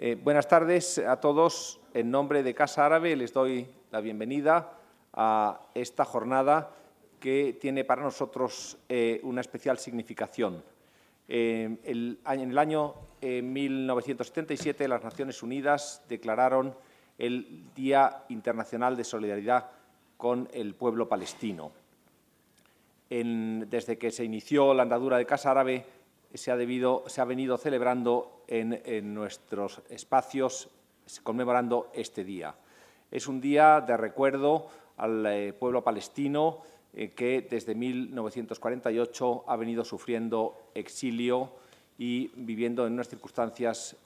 Eh, buenas tardes a todos. En nombre de Casa Árabe les doy la bienvenida a esta jornada que tiene para nosotros eh, una especial significación. Eh, en el año 1977 las Naciones Unidas declararon el Día Internacional de Solidaridad con el pueblo palestino. desde que se inició la andadura de Casa Árabe, se ha, debido, se ha venido celebrando en, nuestros espacios conmemorando este día. Es un día de recuerdo al eh, pueblo palestino eh, que desde 1948 ha venido sufriendo exilio y viviendo en unas circunstancias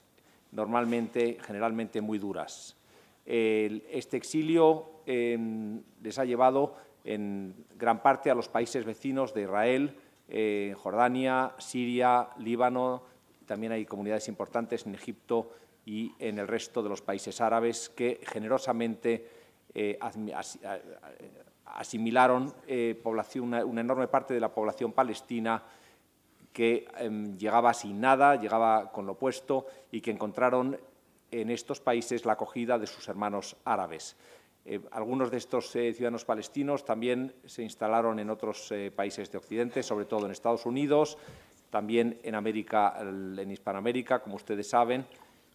normalmente, generalmente muy duras. este exilio em, les ha llevado en gran parte a los países vecinos de Israel, en Jordania, Siria, Líbano, también hay comunidades importantes en Egipto y en el resto de los países árabes que generosamente eh, asimilaron eh, una, enorme parte de la población palestina que em, llegaba sin nada, llegaba con lo opuesto y que encontraron en estos países la acogida de sus hermanos árabes. Eh, algunos de estos eh, ciudadanos palestinos también se instalaron en otros eh, países de Occidente, sobre todo en Estados Unidos, también en, América, en Hispanoamérica, como ustedes saben,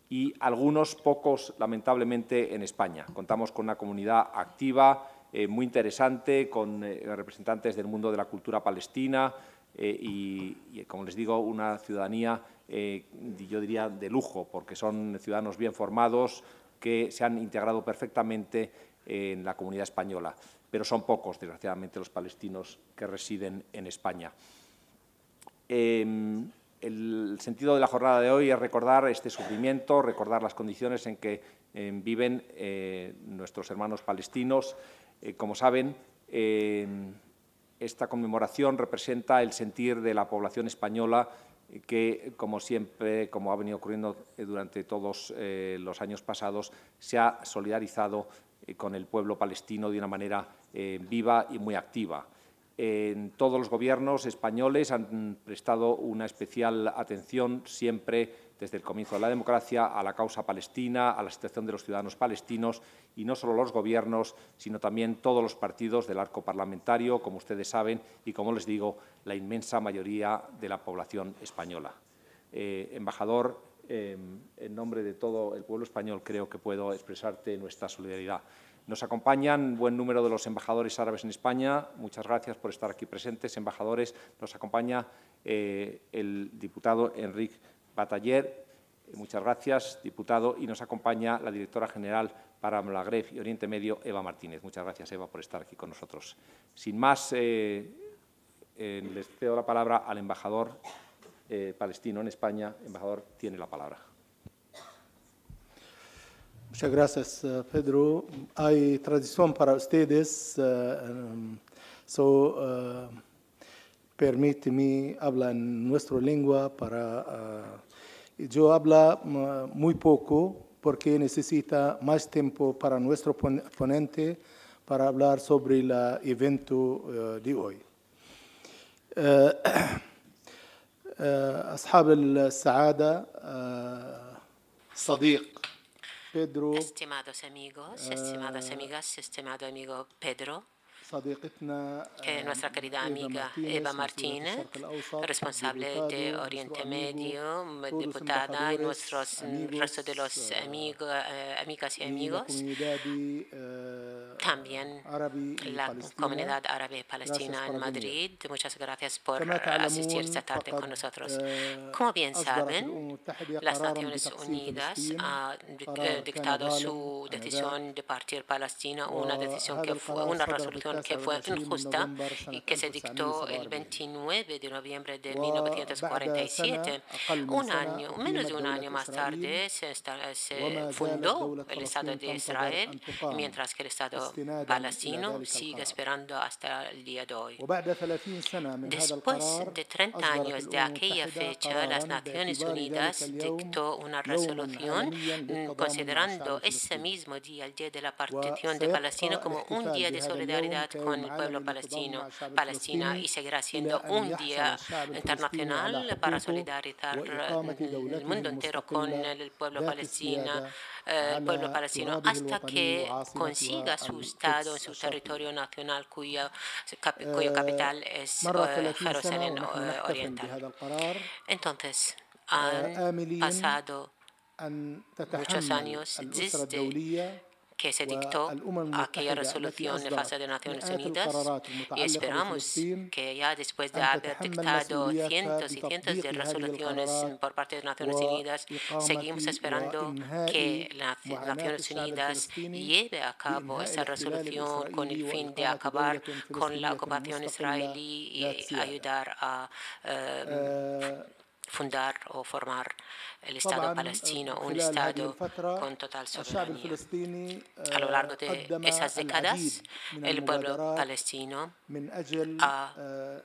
y algunos pocos, lamentablemente, en España. Contamos con una comunidad activa, muy interesante, con representantes del mundo de la cultura palestina y, como les digo, una ciudadanía, yo diría, de lujo, porque son ciudadanos bien formados, que se han integrado perfectamente en la comunidad española, pero son pocos, desgraciadamente, los palestinos que residen en España. Em, el sentido de la jornada de hoy es recordar este sufrimiento, recordar las condiciones en que em, viven eh, nuestros hermanos palestinos. Eh, como saben, em, esta conmemoración representa el sentir de la población española que, como siempre, como ha venido ocurriendo durante todos eh, los años pasados, se ha solidarizado con el pueblo palestino de una manera eh, viva y muy activa. Todos los gobiernos españoles han prestado una especial atención siempre desde el comienzo de la democracia a la causa palestina, a la situación de los ciudadanos palestinos y no solo los gobiernos, sino también todos los partidos del arco parlamentario, como ustedes saben, y como les digo, la inmensa mayoría de la población española. Eh, embajador, en nombre de todo el pueblo español creo que puedo expresarte nuestra solidaridad. Nos acompañan buen número de los embajadores árabes en España. Muchas gracias por estar aquí presentes, embajadores. Nos acompaña eh, el diputado Enrique Bataller. Muchas gracias, diputado. Y nos acompaña la directora general para Magreb y Oriente Medio, Eva Martínez. Muchas gracias, Eva, por estar aquí con nosotros. Sin más, eh, eh, les cedo la palabra al embajador palestino en España. Embajador, tiene la palabra. Muchas gracias, uh, Pedro. Hay tradición para ustedes, uh, um, so uh, permíteme hablar en nuestra lengua para... yo hablo muy poco porque necesita más tiempo para nuestro ponente para hablar sobre el evento de hoy. أصحاب السعادة صديق Estimados amigos, estimadas amigas, estimado amigo Pedro, que nuestra querida amiga Eva Martínez, responsable de Oriente Medio, diputada y nuestros resto de los amigos, amigas y amigos, también la comunidad árabe palestina en Madrid. Muchas gracias por asistir esta tarde con nosotros. Como bien saben, las Naciones Unidas han dictado su decisión de partir Palestina, una decisión que fue una resolución que fue injusta y que se dictó el 29 de noviembre de 1947. Un año, menos de un año más tarde, se, fundó el Estado de Israel, mientras que el Estado palestino sigue esperando hasta el día de hoy. Después de 30 años de aquella fecha, las Naciones Unidas dictó una resolución considerando ese mismo día, el día de la partición de Palestina, como un día de solidaridad solidaridad con el pueblo palestino, Palestina y seguirá siendo un día internacional para solidarizar el mundo entero con el pueblo palestino, el pueblo palestino hasta que consiga su Estado su territorio nacional cuyo, cuyo capital es Jerusalén Oriental. Entonces, han pasado muchos años desde que se dictó aquella resolución de fase de Naciones Unidas y esperamos que ya después de haber dictado cientos y cientos de resoluciones por parte de Naciones Unidas, seguimos esperando que las Naciones Unidas lleve a cabo esa resolución con el fin de acabar con la ocupación israelí y ayudar a fundar o formar el Estado palestino, un Estado con total soberanía. A lo largo de esas décadas, el pueblo palestino ha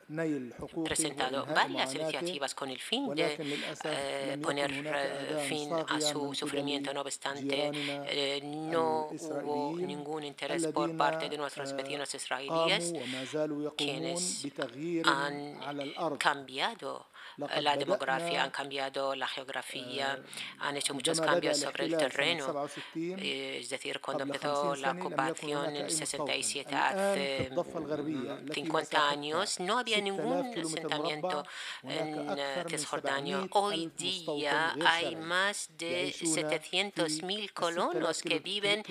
presentado varias iniciativas con el fin de eh, poner eh, fin a su sufrimiento. No obstante, eh, no hubo ningún interés por parte de nuestros vecinos israelíes, quienes han cambiado la demografía, han cambiado la geografía, han hecho muchos cambios sobre el terreno. Es decir, cuando empezó la ocupación en el 67, hace 50 años, no había ningún asentamiento en Cisjordania. Hoy día hay más de 700.000 colonos que viven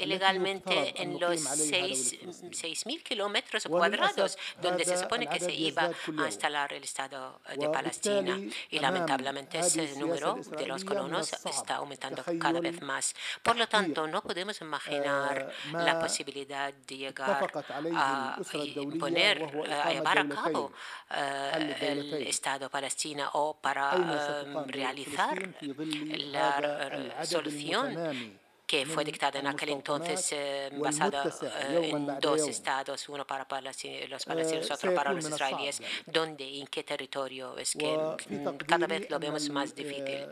ilegalmente en los 6.000 kilómetros cuadrados donde se supone que se iba a instalar el Estado de Palestina. Y lamentablemente ese número de los colonos está aumentando cada vez más. Por lo tanto, no podemos imaginar la posibilidad de llegar a imponer, a llevar a cabo el Estado palestino o para realizar la solución que fue dictada en aquel entonces eh, basada eh, en dos estados, uno para los palestinos, otro eh, para los israelíes, donde y en qué territorio es que cada vez lo vemos más difícil.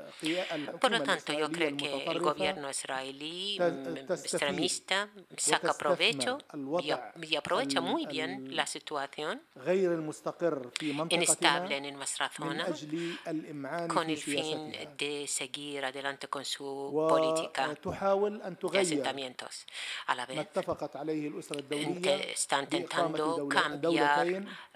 Por lo tanto, yo creo que el gobierno israelí mm, extremista saca provecho y, aprovecha muy bien la situación inestable en nuestra zona con el fin de seguir adelante con su política y asentamientos. A la vez, están intentando cambiar,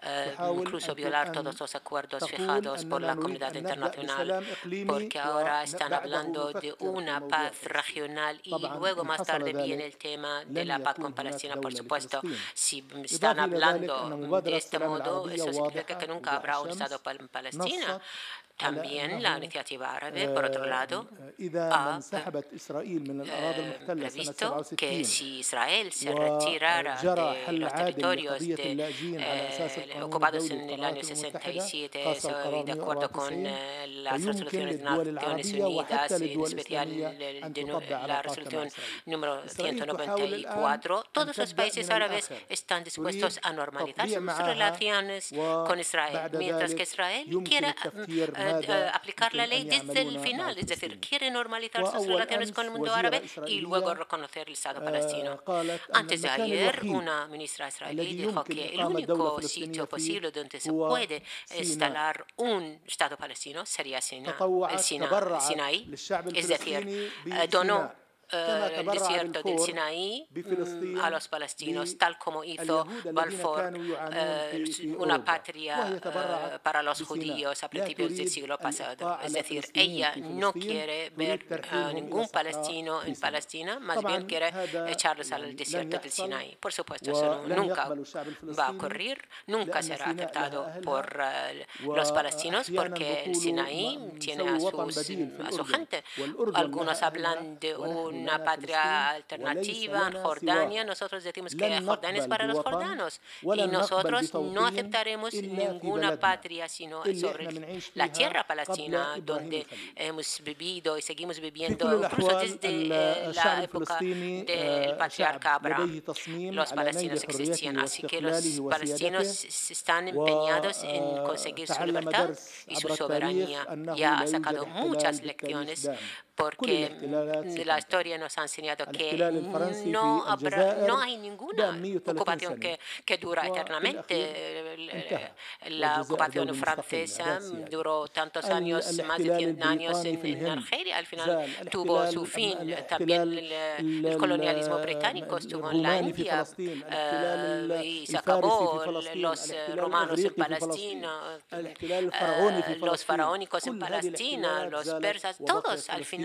eh, incluso violar todos los acuerdos fijados por la comunidad internacional, porque ahora están hablando de una paz regional y luego más tarde viene el tema de la paz con Palestina, por supuesto. Si están hablando de este modo, eso significa que nunca habrá un Estado en Palestina. También la iniciativa árabe, por otro lado, ha previsto que si Israel se retirara de los territorios de, ocupados en el año 67, de acuerdo con las resoluciones de Naciones Unidas, en especial la resolución número 194, todos los países árabes están dispuestos a normalizar sus relaciones con Israel, mientras que Israel quiere eh, aplicar la ley desde el final, es decir, quiere normalizar sus relaciones con el mundo árabe y luego reconocer el Estado palestino. Antes de ayer, una ministra israelí dijo que el único sitio posible donde se puede instalar un Estado palestino sería el Sinaí, es decir, donó eh, el desierto del Sinaí mm, a los palestinos, tal como hizo Balfour, eh, una patria eh, para los judíos a principios del siglo pasado. Es decir, ella no quiere ver a ningún palestino en Palestina, más bien quiere echarlos al desierto del Sinaí. Por supuesto, eso nunca va a ocurrir, nunca será aceptado por los palestinos porque el Sinaí tiene a, a su gente. Algunos hablan de un una patria alternativa en Jordania. Nosotros decimos que Jordania es para los jordanos y nosotros no aceptaremos ninguna patria sino sobre la tierra palestina donde hemos vivido y seguimos viviendo incluso desde la época del patriarca Abraham. Los palestinos existían, así que los palestinos están empeñados en conseguir su libertad y su soberanía. Ya ha sacado muchas lecciones porque la historia nos ha enseñado que no, no hay ninguna ocupación que, que dura eternamente. La ocupación francesa duró tantos años, más de 100 años en, Argelia. Al final tuvo su fin. También el, colonialismo británico estuvo en la India eh, y se acabó. Los romanos en Palestina, eh, los faraónicos en Palestina, los persas, todos al final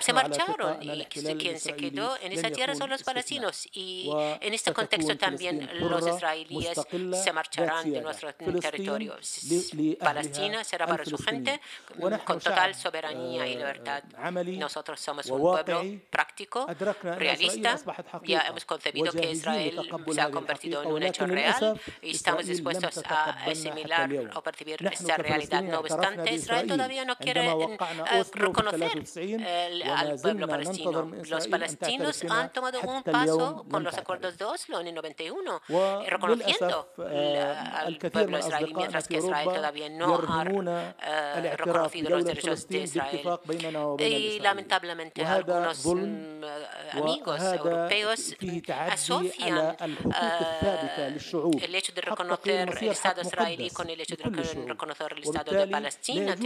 se marcharon y quien se quedó en esa tierra son los palestinos y en este contexto también los israelíes se marcharán de nuestro territorio. Palestina será para su gente con total soberanía y libertad. Nosotros somos un pueblo práctico, realista. Ya hemos concebido que Israel se ha convertido en un hecho real y estamos dispuestos a asimilar o percibir esta realidad. No obstante, Israel todavía no quiere eh, reconocer al pueblo palestino. Los palestinos han tomado un paso con los acuerdos de Oslo en el 91, reconociendo al pueblo israelí, mientras que Israel todavía no ha eh, reconocido los derechos de Israel. Y lamentablemente algunos mm, amigos europeos asocian el hecho de reconocer el Estado israelí con el hecho de reconocer el Estado de Palestina,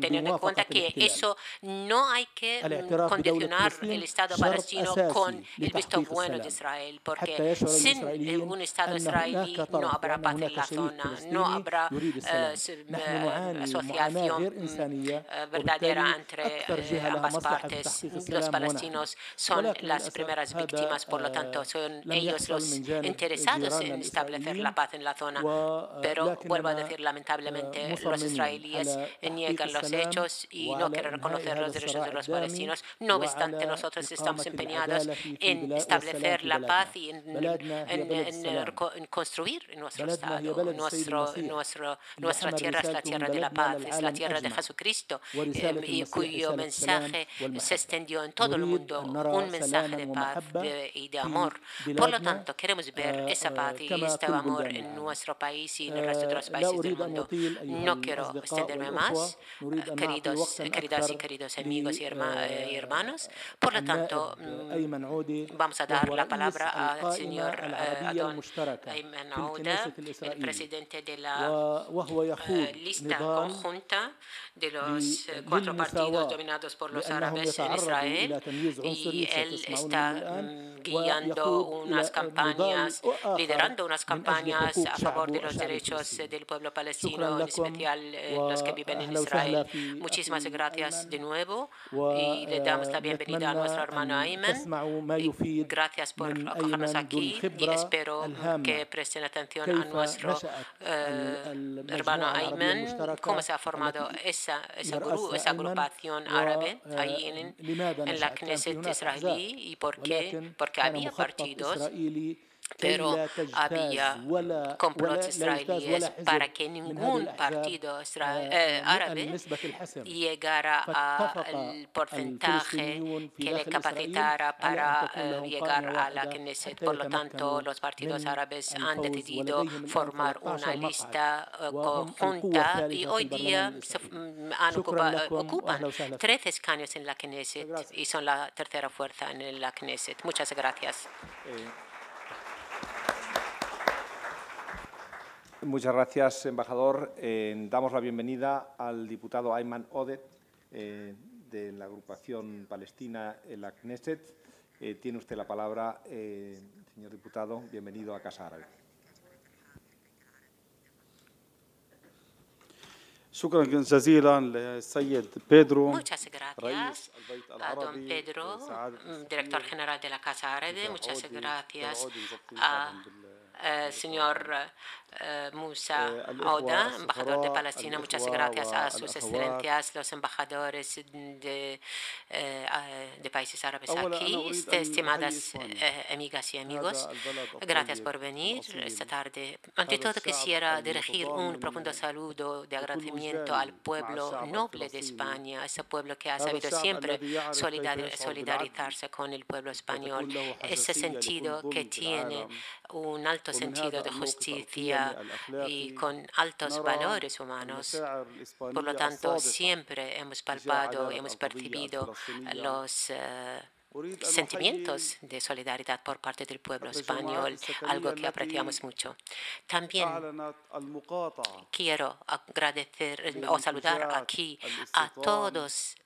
teniendo en cuenta que eso no hay que condicionar el Estado palestino con el visto bueno de Israel, porque sin un Estado israelí no habrá paz en la zona, no habrá eh, eh, asociación eh, verdadera entre ambas partes. Los palestinos son las primeras víctimas, por lo tanto, son ellos los interesados en establecer la paz en la zona. Pero vuelvo a decir, lamentablemente, los israelíes niegan los hechos y no quieren reconocer los derechos de los palestinos. No obstante, nosotros estamos empeñados en establecer la paz y en, construir nuestro Estado. Nuestro, nuestro, nuestra tierra es la tierra de la paz, es la tierra de Jesucristo, eh, y cuyo mensaje se extendió en todo el mundo, un mensaje de paz y de amor. Por lo tanto, queremos ver esa paz y este amor en nuestro país y en el resto de los países del mundo. No quiero extenderme más, queridos, queridas y queridos amigos y eh, hermanos. Por lo tanto, mm, vamos a dar la palabra al señor eh, Adon Ayman Ouda, el presidente de la eh, lista conjunta de los cuatro partidos dominados por los árabes en Israel y él está mm, guiando unas campañas, liderando unas campañas a favor de los derechos del pueblo palestino, en especial los que viven en Israel. Muchísimas gracias de nuevo y le damos la bienvenida a nuestro hermano Ayman. Gracias por acogernos aquí y espero que presten atención a nuestro eh, hermano Ayman, cómo se ha formado esa, esa, esa agrupación árabe ahí en, en la Knesset israelí y por qué, porque había partidos pero había complots israelíes para que ningún partido eh, árabe llegara al porcentaje que le capacitara para eh, llegar a la Knesset. Por lo tanto, los partidos árabes han decidido formar una lista eh, conjunta y hoy día mm, ocupan 13 escaños en la Knesset y son la tercera fuerza en la Knesset. Muchas gracias. Muchas gracias, embajador. Eh, damos la bienvenida al diputado Ayman Odet, eh, de la agrupación palestina en la Knesset. Eh, tiene usted la palabra, señor diputado. Bienvenido a Casa Árabe. Muchas gracias a don Pedro, director general de la Casa Árabe. Muchas gracias a eh, señor eh, Musa Oda, embajador de Palestina. Muchas gracias a sus excelencias, los embajadores de, eh, de países árabes aquí, estimadas amigas y amigos. Gracias por venir esta tarde. Ante todo, quisiera dirigir un profundo saludo de agradecimiento al pueblo noble de España, ese pueblo que ha sabido siempre solidarizarse con el pueblo español, ese sentido que tiene un alto sentido de justicia y con altos valores humanos. Por lo tanto, siempre hemos palpado, hemos percibido los eh, sentimientos de solidaridad por parte del pueblo español, algo que apreciamos mucho. También quiero agradecer o saludar aquí a todos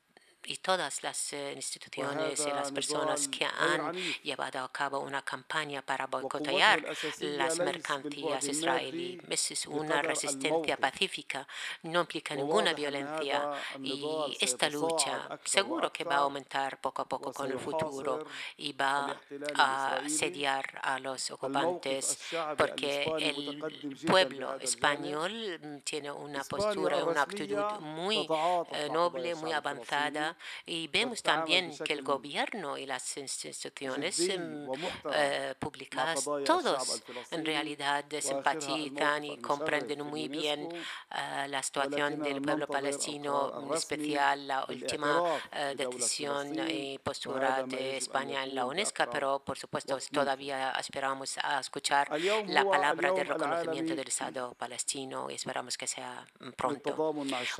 y todas las eh, instituciones y las personas que han llevado a cabo una campaña para boicotear las mercancías israelíes. Es una resistencia pacífica, no implica ninguna violencia y esta lucha seguro que va a aumentar poco a poco con el futuro y va a asediar a los ocupantes porque el pueblo español mm, tiene una postura, una actitud muy eh, noble, muy avanzada y vemos también que el gobierno y las instituciones eh, públicas, todos en realidad simpatizan y comprenden muy bien eh, la situación del pueblo palestino, en especial la última eh, decisión y postura de España en la UNESCO, pero por supuesto todavía esperamos a escuchar la palabra de reconocimiento del Estado palestino y esperamos que sea pronto.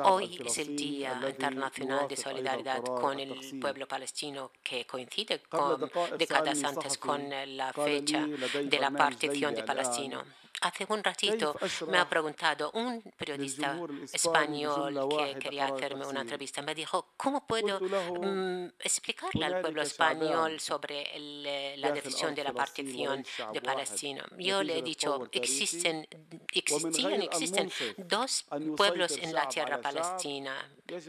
Hoy es el Día Internacional de Solidaridad con el pueblo palestino que coincide con décadas antes con la fecha de la partición de Palestina. Hace un ratito me ha preguntado un periodista español que quería hacerme una entrevista. Me dijo, ¿cómo puedo mm, explicarle al pueblo español sobre eh, la decisión de la partición de Palestina? Yo le he dicho, existen, existían, existen dos pueblos en la tierra palestina.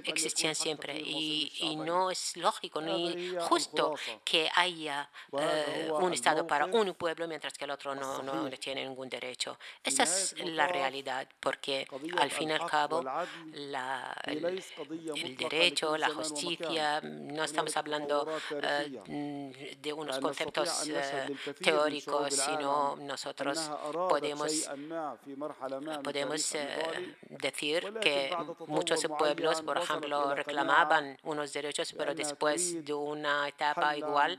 Existían siempre y, y no es lógico ni justo que haya eh, un Estado para un pueblo mientras que el otro no, no tiene ningún derecho. Esa es la realidad, porque al fin y al cabo el, derecho, la justicia, no estamos hablando eh, de unos conceptos eh, teóricos, sino nosotros podemos, podemos eh, decir que muchos pueblos, por ejemplo, reclamaban unos derechos, pero después de una etapa igual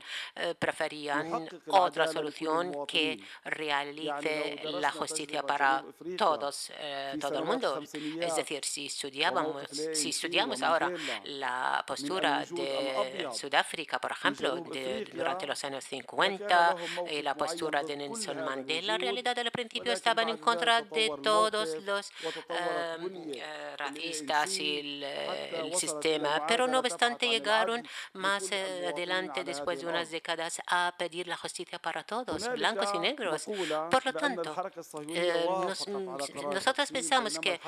preferían otra solución que realice la justicia para todos, eh, todo el mundo. Es decir, si estudiábamos, si estudiamos ahora la postura de Sudáfrica, por ejemplo, durante los años 50 y la postura de Nelson Mandela, en realidad al principio estaban en contra de todos los em, eh, racistas y el, sistema, pero no obstante llegaron más adelante, después de unas décadas, a pedir la justicia para todos, blancos y negros. Por lo tanto, eh, nosotros pensamos que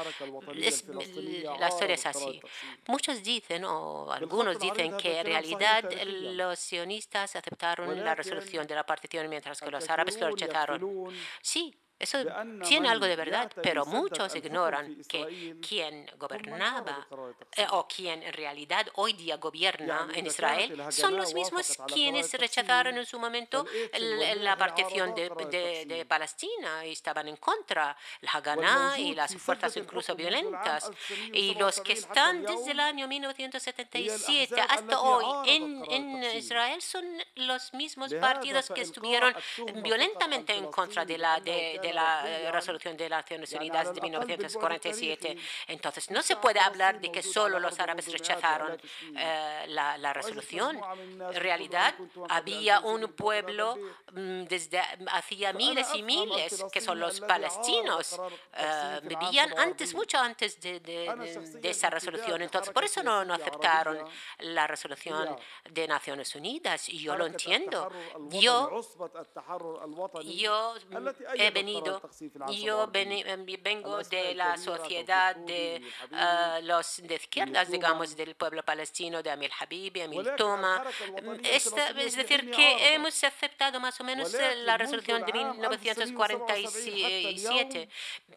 la historia es así. Muchos dicen, o algunos dicen, que en realidad los sionistas aceptaron la resolución de la partición mientras que los árabes lo rechazaron. Sí, eso tiene algo de verdad, pero muchos ignoran que quien gobernaba eh, o quien en realidad hoy día gobierna en Israel son los mismos quienes rechazaron en su momento la partición de, de, Palestina y estaban en contra, la Haganah y las fuerzas incluso violentas. Y los que están desde el año 1977 hasta hoy en, en Israel son los mismos partidos que estuvieron violentamente en contra de la de, la eh, resolución de las Naciones Unidas de 1947. Entonces, no se puede hablar de que solo los árabes rechazaron eh, la, la, resolución. En realidad, había un pueblo mm, desde hacía miles y miles, que son los palestinos, eh, vivían antes, mucho antes de, de, de, esa resolución. Entonces, por eso no, no aceptaron la resolución de Naciones Unidas. Y yo lo entiendo. Yo, yo he venido yo em, vengo de la sociedad de ah, los de izquierdas, digamos, del pueblo palestino, de Amir Habibi, Amir Toma. es decir, que hemos aceptado más o menos eh, la resolución de 1947,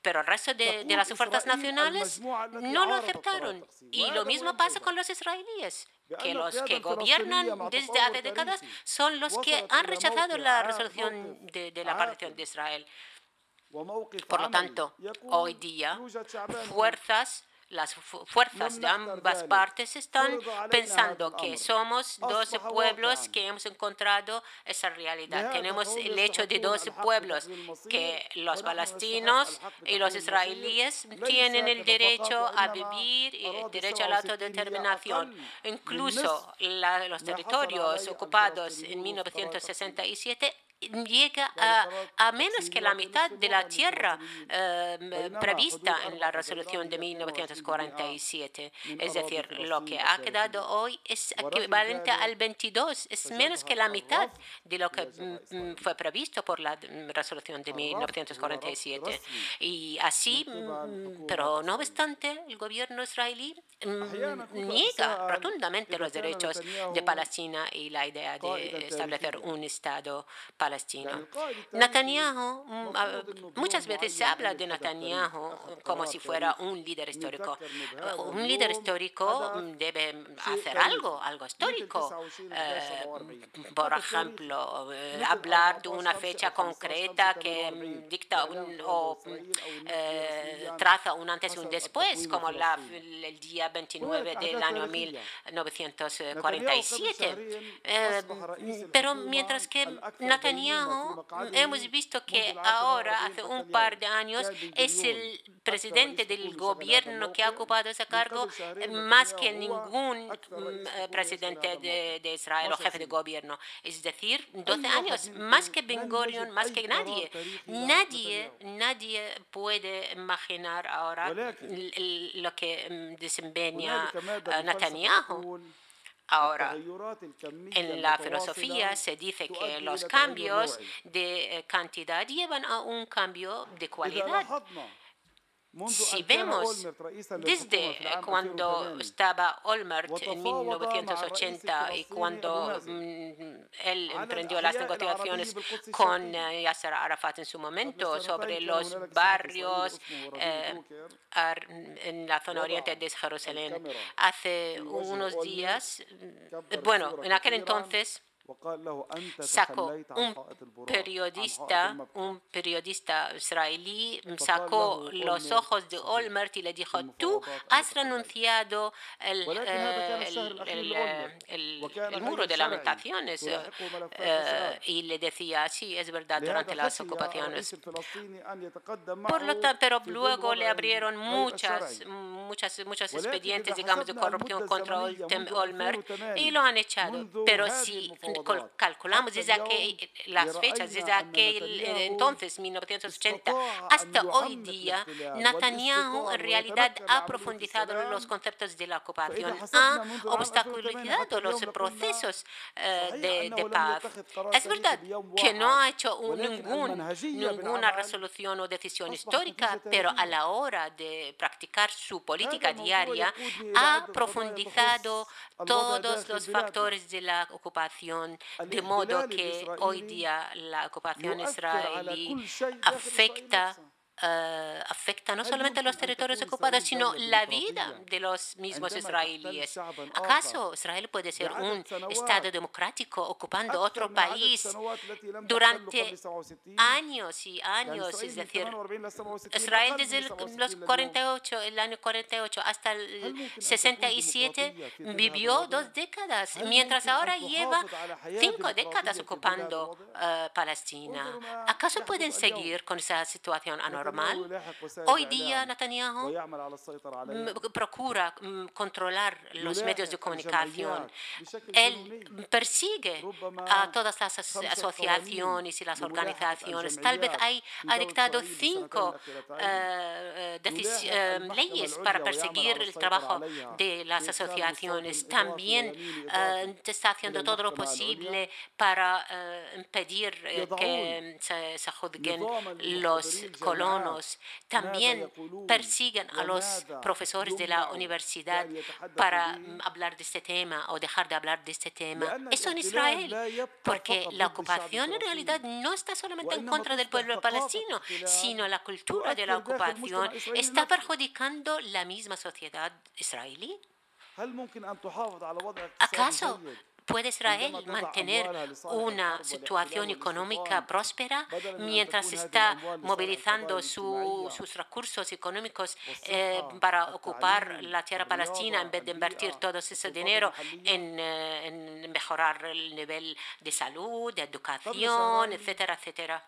pero el resto de, de las fuerzas nacionales no lo aceptaron. Y lo mismo pasa con los israelíes que los que gobiernan desde hace décadas son los que han rechazado la resolución de, de la partición de Israel. Por lo tanto, hoy día, fuerzas las fuerzas de ambas partes están pensando que somos 12 pueblos que hemos encontrado esa realidad. Tenemos el hecho de 12 pueblos, que los palestinos y los israelíes tienen el derecho a vivir y el derecho a la autodeterminación. Incluso los territorios ocupados en 1967 llega a, menos que la mitad de la tierra eh, prevista en la resolución de 1947. Es decir, lo que ha quedado hoy es equivalente al 22, es menos que la mitad de lo que mm, mm, fue previsto por la mm, resolución de 1947. Y así, pero no obstante, el gobierno israelí niega rotundamente los derechos de Palestina y la idea de establecer un Estado palestino palestino. Netanyahu, mm, muchas veces se habla de Netanyahu como si fuera un líder histórico. Un líder histórico mm, debe hacer algo, algo histórico. Eh, por ejemplo, eh, hablar de una fecha concreta que mm, dicta o eh, traza un antes y un después, como la, el día 29 del año 1947. pero mientras que Netanyahu hemos visto que ahora, hace un par de años, es el presidente del gobierno que ha ocupado ese cargo más que ningún mm, eh, presidente de, Israel o jefe de gobierno. Es decir, 12 años, más que Ben Gurion, más que nadie. Nadie, nadie puede imaginar ahora lo que mm, desempeña eh, Netanyahu. Ahora, en la filosofía se dice que los cambios de eh, cantidad llevan a un cambio de cualidad. Si vemos desde cuando estaba Olmert en 1980 y cuando mm, él emprendió las negociaciones con eh, Yasser Arafat en su momento sobre los barrios eh, en la zona oriente de Jerusalén, hace unos días, bueno, en aquel entonces, sacó un periodista, un periodista israelí, sacó los ojos de Olmert y le dijo, tú has renunciado el, el, muro de lamentaciones. Eh, y le decía, sí, es verdad, durante las ocupaciones. Por lo tanto, pero luego le abrieron muchas, muchas, muchos expedientes, digamos, de corrupción contra Olmert y lo han echado. Pero si calculamos desde aquel, las fechas, desde aquel entonces, 1980, hasta hoy día, Netanyahu en realidad ha profundizado los conceptos de la ocupación, ha obstaculizado los procesos eh, de, paz. Es verdad que no ha hecho ningún, ninguna resolución o decisión histórica, pero a la hora de practicar su política diaria, ha profundizado todos los factores de la ocupación de modo que hoy día la ocupación israelí afecta Uh, afecta no solamente a los territorios ocupados, sino la vida de los mismos israelíes. ¿Acaso Israel puede ser un Estado democrático ocupando otro país durante años y años? Es decir, Israel desde los 48, el año 48 hasta el 67 vivió dos décadas, mientras ahora lleva cinco décadas ocupando uh, Palestina. ¿Acaso pueden seguir con esa situación anormal? Hoy día Netanyahu procura controlar los medios de comunicación. Él persigue a todas las asociaciones y las organizaciones. Tal vez hay, ha dictado cinco eh, eh, eh, leyes para perseguir el trabajo de las asociaciones. También está haciendo todo lo posible para impedir que se, se juzguen los colonos también persiguen a los profesores de la universidad para hablar de este tema o dejar de hablar de este tema. Eso en Israel, porque la ocupación en realidad no está solamente en contra del pueblo palestino, sino la cultura de la ocupación está perjudicando la misma sociedad israelí. ¿Acaso ¿Puede Israel mantener una situación económica próspera mientras está movilizando sus recursos económicos eh, para ocupar la tierra palestina en vez de invertir todo ese dinero en, eh, en mejorar el nivel de salud, de educación, etcétera, etcétera?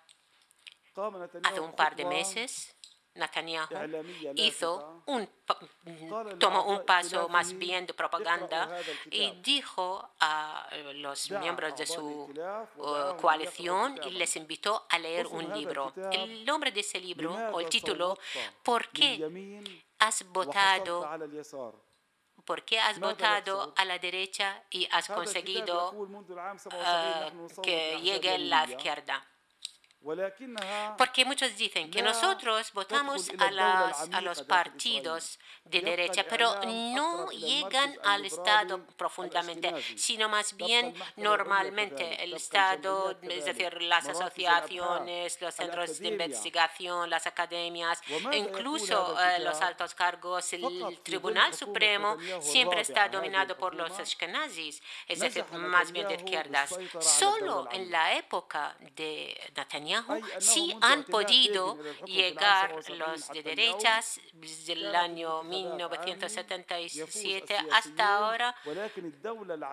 Hace un par de meses, Netanyahu hizo un, tomó un paso más bien de propaganda y dijo a los miembros de su coalición y les invitó a leer un libro. El nombre de ese libro o el título, ¿Por qué has votado ¿Por qué has votado a la derecha y has conseguido que llegue a la izquierda? Porque muchos dicen que nosotros votamos a, los partidos de derecha, pero no llegan al Estado profundamente, sino más bien normalmente el Estado, es decir, las asociaciones, los centros de investigación, las academias, incluso eh, los altos cargos, el Tribunal Supremo siempre está dominado por los ashkenazis, es decir, más bien de izquierdas. Solo en la época de Netanyahu, sí han podido llegar los de derechas desde el año 1977 hasta ahora,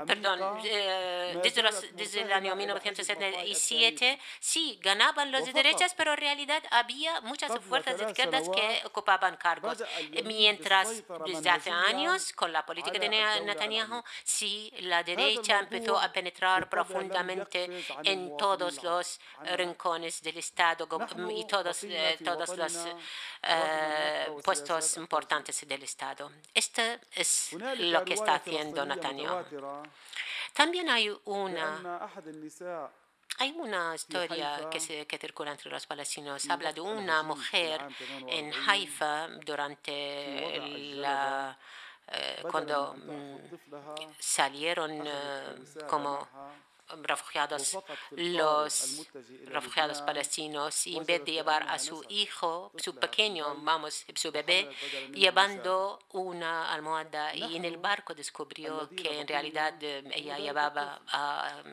perdón, eh, desde, el año 1977, sí ganaban los de derechas, pero en realidad había muchas fuerzas de izquierdas que ocupaban cargos. Mientras desde hace años, con la política de Netanyahu, sí, la derecha empezó a penetrar profundamente en todos los rincones del Estado y todos, eh, todos los eh, puestos importantes del Estado. Esto es lo que está haciendo Netanyahu. También hay una hay una historia que, se, que circula entre los palestinos. Habla de una mujer en Haifa durante la, eh, cuando mm, salieron como refugiados, los refugiados palestinos, y en vez de llevar a su hijo, su pequeño, vamos, su bebé, llevando una almohada y en el barco descubrió que en realidad eh, ella llevaba a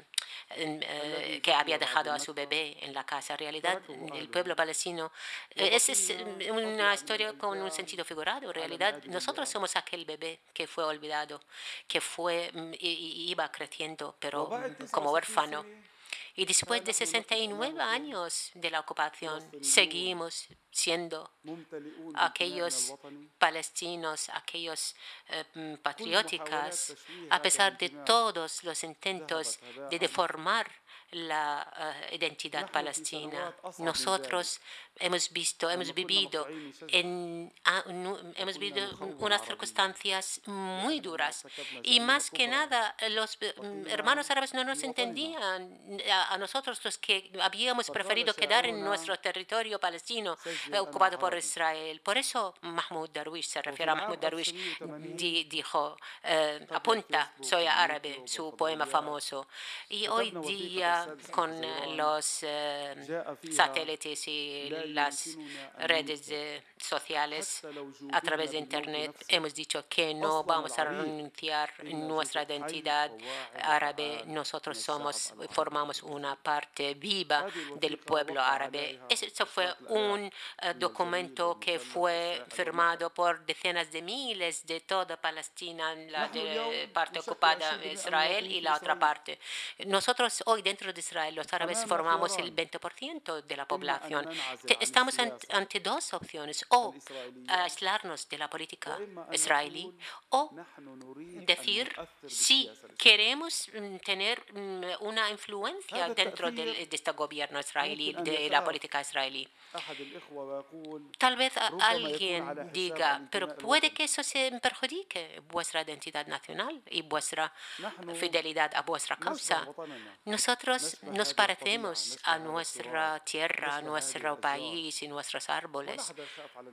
que había dejado a su bebé en la casa. En realidad, el pueblo palestino, eh, esa es una historia con un sentido figurado. En realidad, nosotros somos aquel bebé que fue olvidado, que fue mm, iba creciendo, pero como huérfano. Y después de 69 años de la ocupación, seguimos siendo aquellos palestinos, aquellos eh, mm, patrióticas, a pesar de todos los intentos de deformar la eh, identidad palestina. Nosotros hemos visto, hemos vivido en ah, hemos vivido unas circunstancias muy duras. y más que nada los mm, hermanos árabes no nos entendían a, nosotros los que habíamos preferido quedar en nuestro territorio palestino ocupado por Israel. Por eso Mahmoud Darwish se refiere a Mahmoud Darwish dijo eh, apunta soy árabe su poema famoso. Y hoy día con los eh, satélites y las redes sociales a través de Internet. Hemos dicho que no vamos a renunciar nuestra identidad árabe. Nosotros somos, formamos una parte viva del pueblo árabe. Eso fue un eh, documento que fue firmado por decenas de miles de toda Palestina, la parte ocupada de Israel y la otra parte. Nosotros hoy dentro de Israel, los árabes formamos el 20% de la población. Estamos ante dos opciones, o aislarnos de la política israelí o decir si queremos mm, tener mm, una influencia dentro de este gobierno israelí, de la política israelí. Tal vez alguien diga, pero puede que eso se perjudique vuestra identidad nacional y vuestra fidelidad a vuestra causa. Nosotros nos parecemos a nuestra tierra, a nuestro país y nuestros árboles.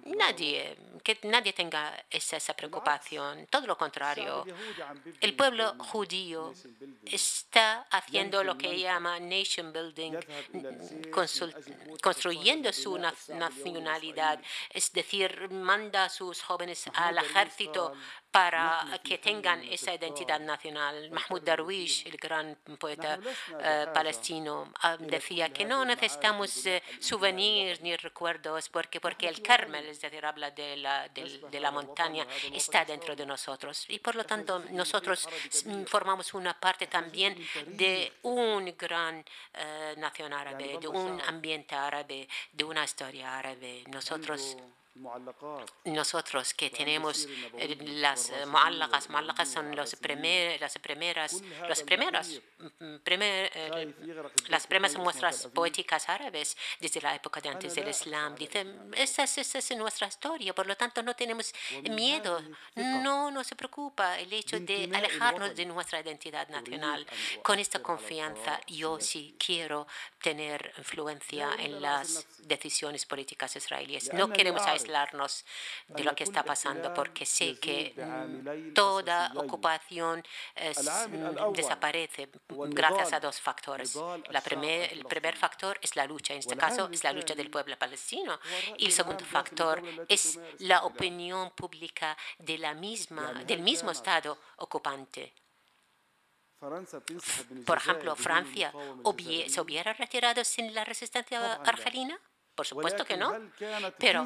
Nadie, que nadie tenga esa, esa preocupación. Todo lo contrario. El pueblo judío está haciendo lo que llama nation building, construyendo su nacionalidad, es decir, manda a sus jóvenes al ejército para que tengan esa identidad nacional. Mahmoud Darwish, el gran poeta eh, palestino, ah, decía que no necesitamos eh, souvenirs ni recuerdos porque, porque el Carmel, es decir, habla de la, de, la montaña, está dentro de nosotros. Y por lo tanto, nosotros formamos una parte también de un gran eh, nación árabe, de un ambiente árabe, de una historia árabe. Nosotros nosotros que tenemos eh, las muallaqas, muallaqas son los primer, las primeras, las primeras, mm, primer, eh, las primeras muestras poéticas árabes desde la época de antes del Islam. Dicen, esa, esa es nuestra historia, por lo tanto no tenemos miedo, no nos preocupa el hecho de alejarnos de nuestra identidad nacional. Con esta confianza yo sí quiero tener influencia en las decisiones políticas israelíes. No queremos aislarnos de lo que está pasando porque sé que mm, toda ocupación mm, desaparece gracias a dos factores. La primer, el primer factor es la lucha, en este caso es la lucha del pueblo palestino. Y el segundo factor es la opinión pública de la misma, del mismo Estado ocupante. Por ejemplo, Francia se hubiera retirado sin la resistencia argelina. Por supuesto que no. Pero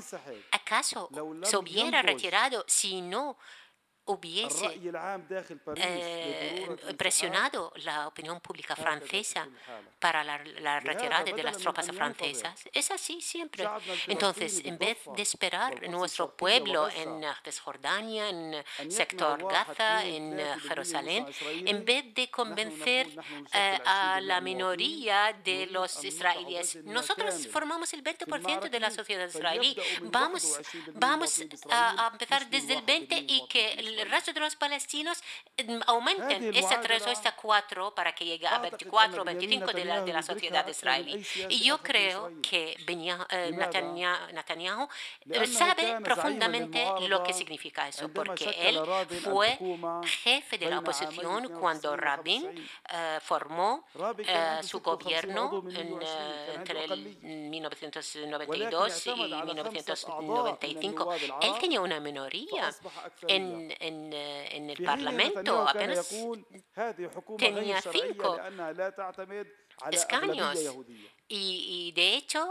¿acaso se hubiera retirado si no hubiese eh, presionado la opinión pública francesa para la, retirada de las tropas francesas. Es así siempre. Entonces, en vez de esperar nuestro pueblo en Cisjordania, en el sector Gaza, en Jerusalén, en vez de convencer eh, a la minoría de los israelíes, nosotros formamos el 20% de la sociedad israelí. Vamos, vamos a, empezar desde el 20 y que el resto de los palestinos mm, aumenten ese 3 o este 4 para que llegue a 24 o 25 de la, de la sociedad israelí. Y yo creo que eh, Netanyahu eh, sabe profundamente lo que significa eso, porque él fue jefe de la oposición cuando Rabin eh, formó su gobierno entre el 1992 y 1995. Él tenía una minoría en, en en el Parlamento apenas tenía cinco escaños. Y, de hecho,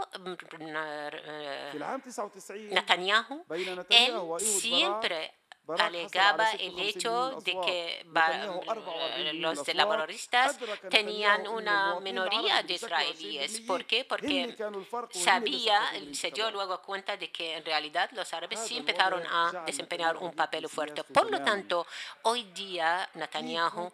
Netanyahu, él siempre alegaba el hecho de que los laboristas tenían una minoría de israelíes. ¿Por qué? Porque sabía, se dio luego cuenta de que en realidad los árabes sí empezaron a desempeñar un papel fuerte. Por lo tanto, hoy día Netanyahu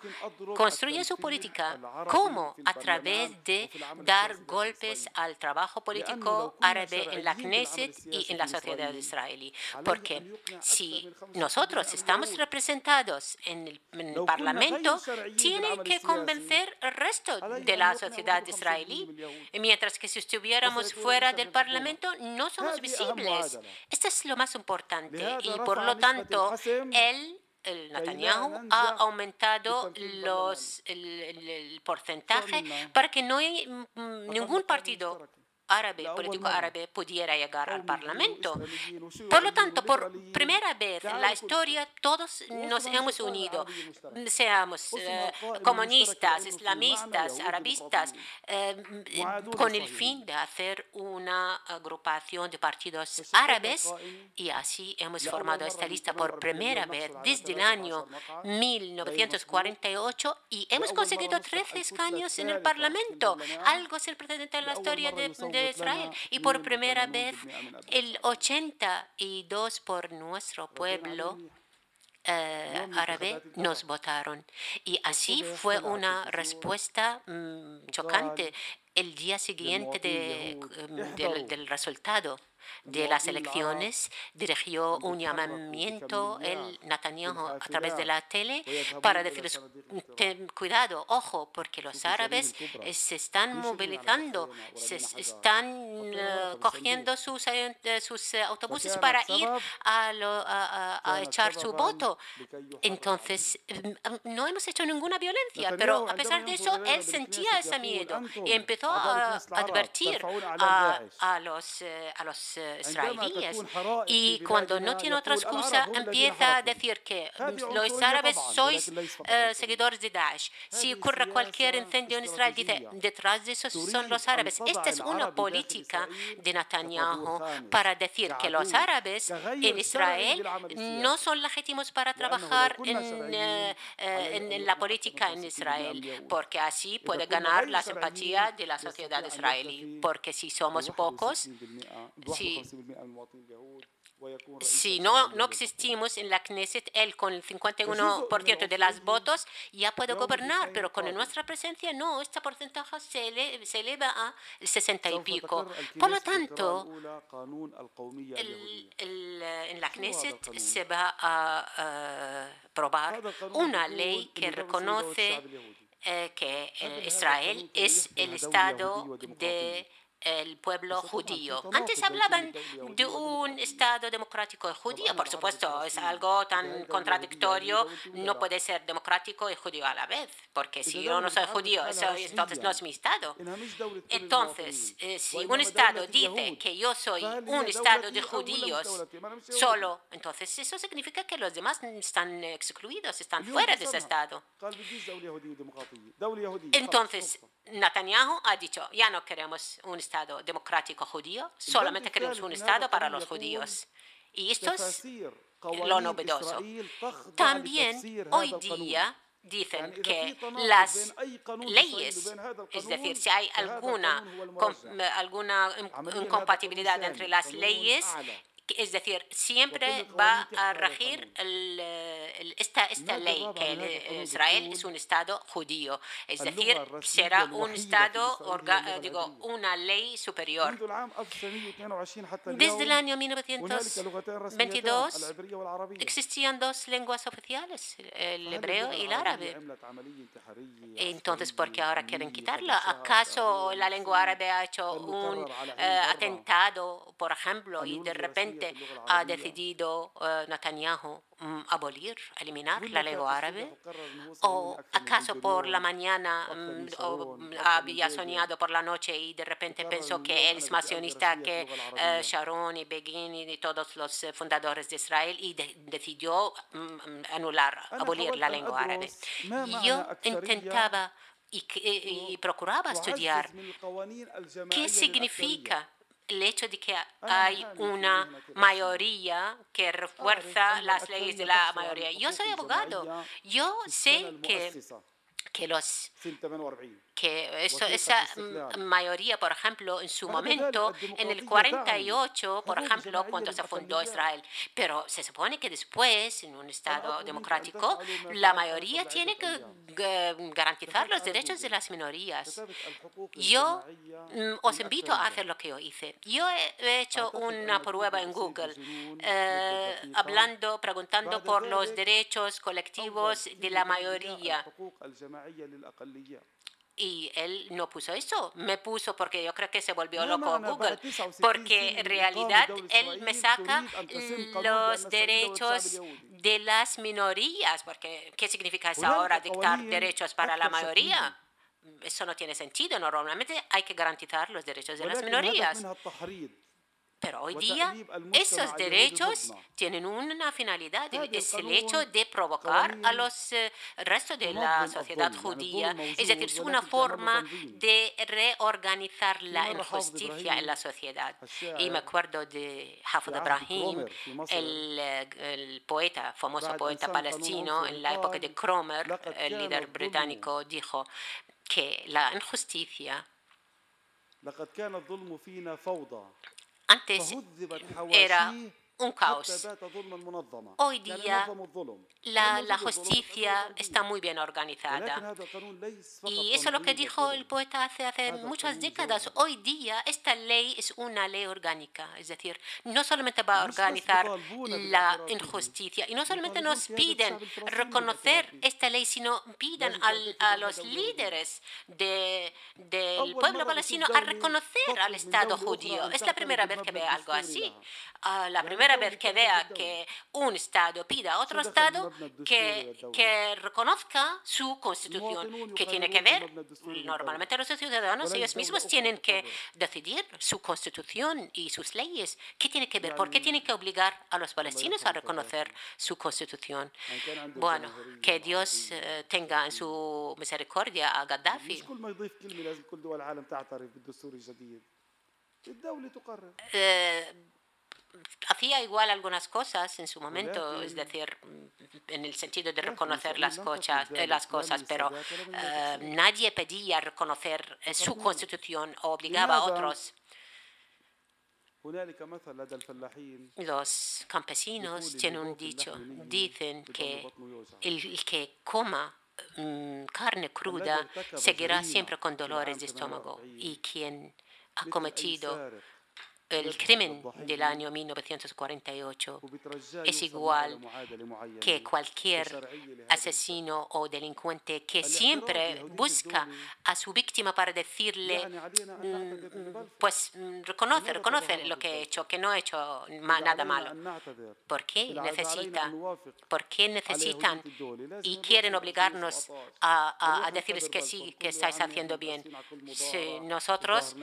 construye su política. ¿Cómo? A través de dar golpes al trabajo político árabe en la Knesset y en la sociedad israelí. Porque si nosotros nosotros estamos representados en el, Parlamento, tiene que convencer al resto de la sociedad israelí. Mientras que si estuviéramos fuera del Parlamento, no somos visibles. Esto es lo más importante. Y por lo tanto, él el Netanyahu ha aumentado los, el, porcentaje para que no haya ningún partido árabe, político árabe pudiera llegar al Parlamento. Por lo tanto, por primera vez en la historia, todos nos hemos unido, seamos eh, comunistas, islamistas, arabistas, eh, con el fin de hacer una agrupación de partidos árabes y así hemos formado esta lista por primera vez desde el año 1948 y hemos conseguido 13 escaños en el Parlamento, algo sin precedente en la historia de Israel. Y por primera vez, el 82 por nuestro pueblo eh, árabe nos votaron. Y así fue una respuesta mm, chocante el día siguiente de, mm, del, del resultado. De las elecciones dirigió un llamamiento el Netanyahu a través de la tele para decirles cuidado, ojo, porque los árabes se están movilizando, se están cogiendo sus, sus autobuses para ir a, a echar su voto. Entonces, no hemos hecho ninguna violencia, pero a pesar de eso, él sentía ese miedo y empezó a advertir a, los, eh, a los eh, israelíes. Y cuando no tiene otra excusa, empieza a decir que los árabes sois eh, seguidores de Daesh. Si ocurre cualquier incendio en Israel, dice, detrás de eso son los árabes. Esta es una política de Netanyahu para decir que los árabes en Israel no son legítimos para trabajar en, en la política en Israel, porque así puede ganar la simpatía de la sociedad israelí, porque si somos pocos, si, si no, no existimos en la Knesset, él con el 51% de los votos ya puede gobernar, pero con nuestra presencia no, este porcentaje se, se eleva a el 60 y pico. Por lo tanto, en la Knesset se va a aprobar una ley que reconoce eh, que Israel es el Estado de el pueblo judío. Antes hablaban de un Estado democrático judío. Por supuesto, es algo tan contradictorio. No puede ser democrático y judío a la vez, porque si yo no soy judío, entonces no es mi Estado. Entonces, eh, si un Estado dice que yo soy un Estado de judíos solo, entonces eso significa que los demás están excluidos, están fuera de ese Estado. Entonces, Netanyahu ha dicho, ya no queremos un Estado democrático judío, solamente queremos un Estado para los judíos. Y esto es lo novedoso. También hoy día dicen que las leyes, es decir, si hay alguna, alguna incompatibilidad entre las leyes es decir, siempre va a regir esta, esta ley, que Israel es un Estado judío, es decir, será un Estado, digo, una ley superior. Desde el año 1922 existían dos lenguas oficiales, el hebreo y el árabe. Entonces, ¿por qué ahora quieren quitarla? ¿Acaso la lengua árabe ha hecho un eh, atentado, por ejemplo, y de repente ha decidido uh, Netanyahu um, abolir, eliminar la lengua árabe? ¿O acaso por la mañana um, había soñado por la noche y de repente pensó que él es más sionista que uh, Sharon y Begin y todos los uh, fundadores de Israel y decidió um, anular, abolir la lengua árabe? Yo intentaba y, y procuraba estudiar. qué significa el hecho de que hay una mayoría que refuerza las leyes de la mayoría. Yo soy abogado. Yo sé que, que los que esa mayoría, por ejemplo, en su momento, en el 48, por ejemplo, cuando se fundó Israel, pero se supone que después, en un Estado democrático, la mayoría tiene que garantizar los derechos de las minorías. Yo mm, os invito a hacer lo que yo hice. Yo he hecho una prueba en Google, eh, hablando, preguntando por los derechos colectivos de la mayoría. Y él no puso eso, me puso porque yo creo que se volvió loco Google, porque en realidad él me saca los derechos de las minorías, porque ¿qué significa eso ahora dictar derechos para la mayoría? Eso no tiene sentido, normalmente hay que garantizar los derechos de las minorías. Pero hoy día esos derechos tienen una finalidad, es el hecho de provocar a los eh, restos de la sociedad judía. Es decir, es una forma de reorganizar la injusticia en la sociedad. Y me acuerdo de Hafid Ibrahim, el, eh, el poeta, famoso poeta palestino en la época de Cromer, el líder británico, dijo que la injusticia antes era un caos. Hoy día la, la, justicia está muy bien organizada. Y eso es lo que dijo el poeta hace, hace muchas décadas. Hoy día esta ley es una ley orgánica. Es decir, no solamente va a organizar la injusticia y no solamente nos piden reconocer esta ley, sino piden a los líderes de, del pueblo palestino a reconocer al Estado judío. Es la primera vez que veo algo así. Ah, la primera vez que vea que un Estado pida a otro Estado que, que reconozca su constitución, que tiene que ver, normalmente los ciudadanos ellos mismos tienen que decidir su constitución y sus leyes. ¿Qué tiene que ver? ¿Por qué tienen que obligar a los palestinos a reconocer su constitución? Bueno, que Dios eh, tenga en su misericordia a Gaddafi. Eh, hacía igual algunas cosas en su momento, es decir, en el sentido de reconocer las cosas, eh, las cosas pero eh, nadie pedía reconocer eh, su constitución o obligaba a otros. Los campesinos tienen un dicho, dicen que el que coma mm, carne cruda seguirá siempre con dolores de estómago. y quien ha cometido el crimen del año 1948 es igual que cualquier asesino o delincuente que siempre busca a su víctima para decirle, mm, pues mm, reconoce, reconoce lo que he hecho, que no he hecho nada malo. ¿Por qué necesitan? ¿Por qué necesitan y quieren obligarnos a, a decirles que sí, que estáis haciendo bien? Si nosotros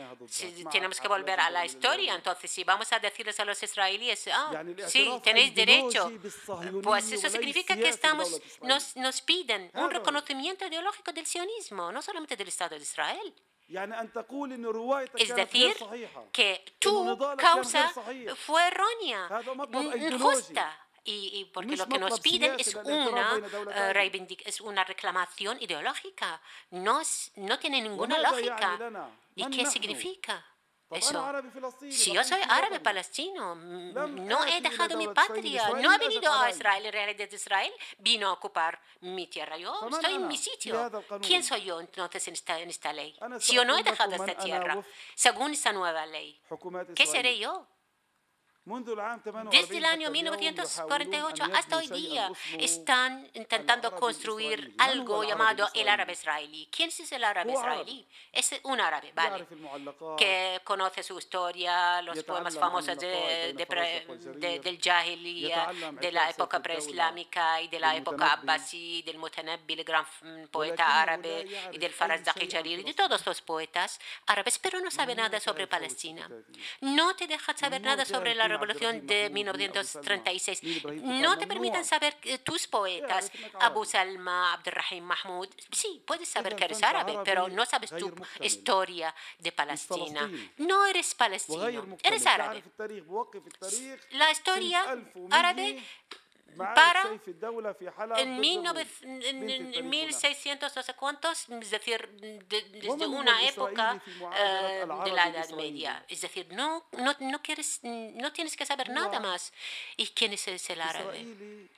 tenemos que volver a la historia entonces, si vamos a decirles a los israelíes, ah, sí, tenéis derecho, pues eso significa que estamos, nos, nos piden un reconocimiento ideológico del sionismo, no solamente del Estado de Israel. Es decir, que tu causa fue errónea, injusta. Y, porque lo que nos piden es una, uh, es una reclamación ideológica. No, no tiene ninguna lógica. ¿Y qué significa? Eso. Si yo soy árabe palestino, no he dejado mi patria, no he venido a Israel, en realidad Israel vino a ocupar mi tierra. Yo estoy en mi sitio. ¿Quién soy yo entonces en esta, en esta ley? Si yo no he dejado esta tierra, según esta nueva ley, ¿qué seré yo? Desde el año 1948 hasta hoy día están intentando construir algo llamado el árabe israelí. ¿Quién es el árabe israelí? Es un árabe, ¿vale? Que conoce su historia, los poemas famosos de, del Jahiliya, de la época preislámica y de la época abbasí, del Mutanabbi, el gran poeta árabe, y del Farazdaqi Jalil, de todos los poetas árabes, pero no sabe nada sobre Palestina. No te deja saber nada sobre la revolución de 1936 no te permiten saber tus poetas, Abu Salma, Abdurrahim Mahmoud. Sí, puedes saber que eres árabe, pero no sabes tu historia de Palestina. No eres palestino, eres árabe. La historia árabe para en, 1600 no sé cuántos, es decir, desde una época eh, de la Edad Media. Es decir, no, no, no, quieres, no tienes que saber nada más. ¿Y quién es el árabe?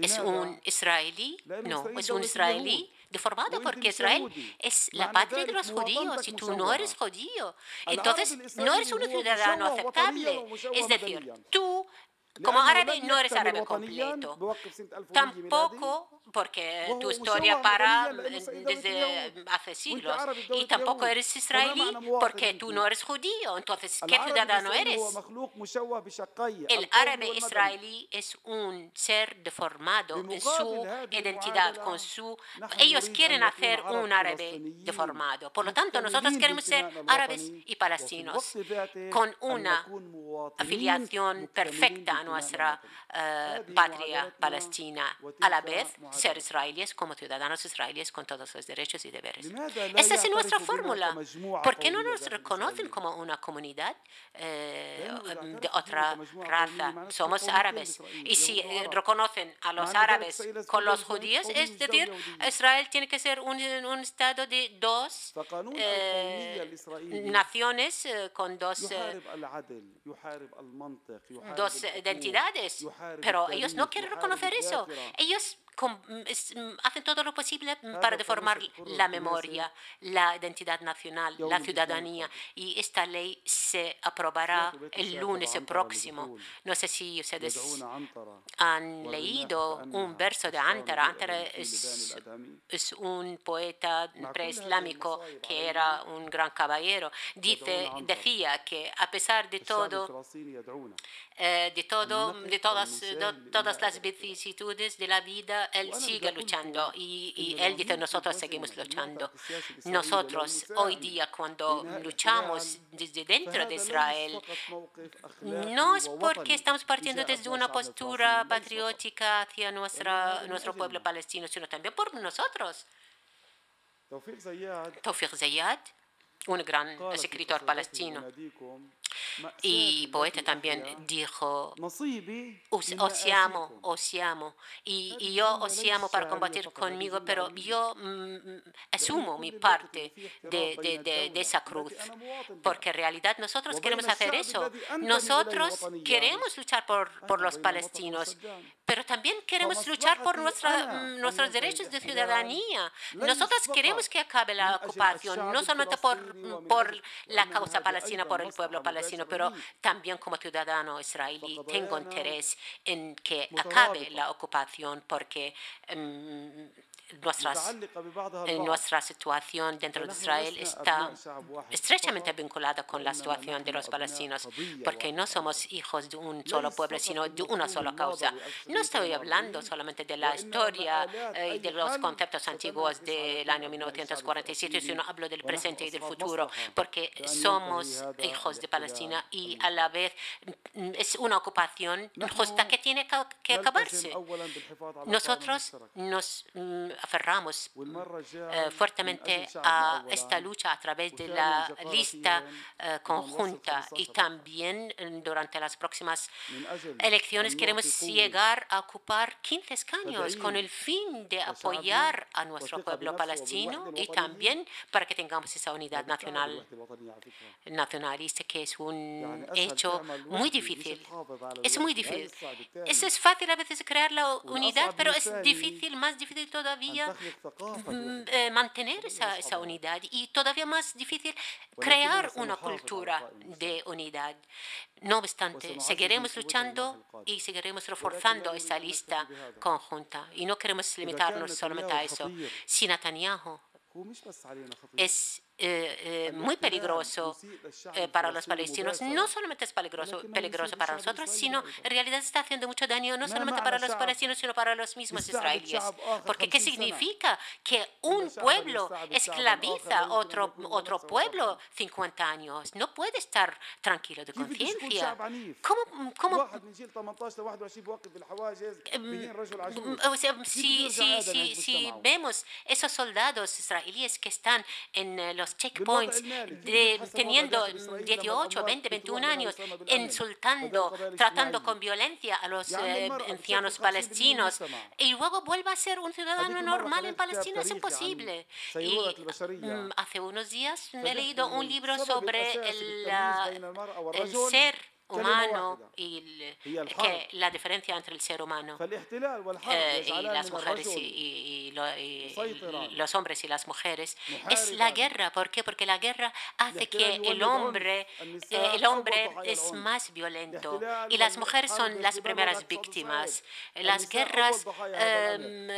¿Es un israelí? No, es un israelí deformado porque Israel es la patria de los judíos y tú no eres judío. Entonces, no eres un ciudadano aceptable. Es decir, tú como árabe no eres árabe completo. Tampoco porque tu historia para desde hace siglos. Y tampoco eres israelí porque tú no eres judío. Entonces, ¿qué ciudadano eres? El árabe israelí es un ser deformado en su identidad, con su... Ellos quieren hacer un árabe deformado. Por lo tanto, nosotros queremos ser árabes y palestinos con una afiliación perfecta nuestra patria palestina, a la vez ser israelíes como ciudadanos israelíes con todos los derechos y deberes. Esa es nuestra fórmula. ¿Por qué no nos reconocen como una comunidad de otra raza? Somos árabes. Y si reconocen a los árabes con los judíos, es decir, Israel tiene que ser un, un Estado de dos naciones con dos, dos Pero ellos no quieren reconocer eso. Ellos Mm, mm, hacen todo lo posible mm, para deformar la memoria, la identidad nacional, la ciudadanía. Y esta ley se aprobará el lunes próximo. No sé si ustedes han leído un verso de Antara. Antara es, es un poeta preislámico que era un gran caballero. Dice, decía que a pesar de todo, eh, de, todo, de todas, de todas las vicisitudes de la vida, él sigue luchando y, él dice, nosotros seguimos luchando. Nosotros hoy día cuando luchamos desde dentro de Israel, no es porque estamos partiendo desde una postura patriótica hacia nuestra, nuestro pueblo palestino, sino también por nosotros. Tawfiq Zayad, un gran escritor palestino, y poeta también dijo, os amo, os amo. Y, y yo os amo para combatir conmigo, pero yo mm, asumo mi parte de, de, de, esa cruz, porque en realidad nosotros queremos hacer eso. Nosotros queremos luchar por, por los palestinos, pero también queremos luchar por nuestra, mm, nuestros derechos de ciudadanía. Nosotros queremos que acabe la ocupación, no solamente por, por la causa palestina, por el pueblo palestino, pero también como ciudadano israelí tengo interés en que acabe la ocupación porque mm, nuestra situación dentro de Israel está estrechamente vinculada con la situación de los palestinos, porque no somos hijos de un solo pueblo, sino de una sola causa. No estoy hablando solamente de la historia eh, y de los conceptos antiguos del año 1947, sino hablo del presente y del futuro, porque somos hijos de Palestina y a la vez mm, es una ocupación justa que tiene que acabarse. Nosotros nos mm, aferramos eh, fuertemente a esta lucha a través de la lista eh, conjunta y también durante las próximas elecciones queremos llegar a ocupar 15 escaños con el fin de apoyar a nuestro pueblo palestino y también para que tengamos esa unidad nacional nacionalista que es un hecho muy difícil. Es muy difícil. Es fácil a veces crear la unidad, pero es difícil, más difícil todavía Mm, eh, mantener esa, esa unidad y todavía más difícil crear una cultura de unidad. No obstante, seguiremos luchando y seguiremos reforzando esa lista conjunta. Y no queremos limitarnos solamente a eso. Si Netanyahu es eh, eh, muy peligroso eh, para los palestinos. No solamente es peligroso, peligroso para nosotros, sino en realidad está haciendo mucho daño no solamente para los palestinos, sino para los mismos israelíes. Porque ¿qué significa? Que un pueblo esclaviza a otro, otro pueblo 50 años. No puede estar tranquilo de conciencia. ¿Cómo, cómo si, si, si, si vemos esos soldados israelíes que están en los checkpoints, de, teniendo 18, 20, 21 años, insultando, tratando con violencia a los eh, ancianos palestinos, y luego vuelva a ser un ciudadano normal en Palestina, es imposible. Y mm, hace unos días he leído un libro sobre el, el ser humano y que la diferencia entre el ser humano eh, y las mujeres y, los hombres y las mujeres es la guerra. ¿Por qué? Porque la guerra hace que el hombre, eh, el hombre es más violento y las mujeres son las primeras víctimas. Las guerras em,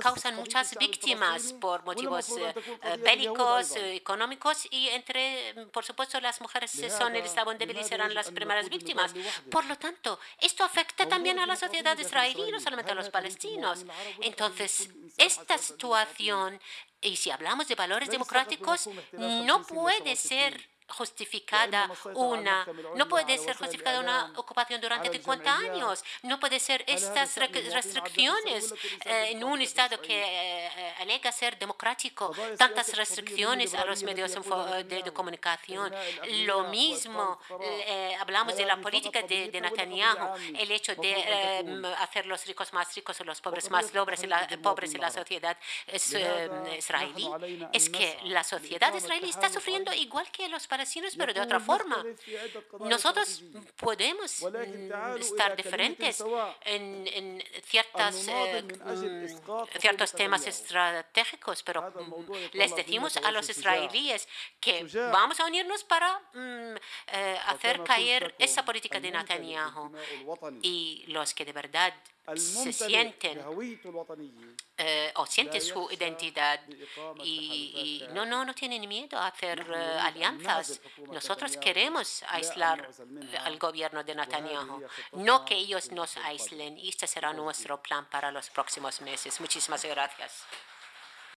causan muchas víctimas por motivos eh, bélicos, económicos y entre, por supuesto, las mujeres son el eslabón débil y serán las primeras víctimas. Por lo tanto, esto afecta también a la sociedad israelí, no solamente a los palestinos. Entonces, esta situación, y si hablamos de valores democráticos, no puede ser justificada una, no puede ser justificada una ocupación durante 50 años, no puede ser estas restricciones eh, en un Estado que eh, alega ser democrático, tantas restricciones a los medios de, comunicación. Lo mismo, eh, hablamos de la política de, Netanyahu, el hecho de hacer los ricos más ricos y los pobres más pobres y la, pobres en la sociedad israelí, es que la sociedad israelí está sufriendo igual que los pero de otra forma. Nosotros podemos estar diferentes en, ciertas, eh, mm, ciertos temas estratégicos, pero mm, les decimos a los israelíes que vamos a unirnos para mm, eh, hacer caer esa política de Netanyahu y los que de verdad se sienten eh, o sienten su identidad y, no, no, no tienen miedo a hacer eh, alianzas. Nosotros queremos aislar al gobierno de Netanyahu, no que ellos nos aíslen. Y este será nuestro plan para los próximos meses. Muchísimas gracias.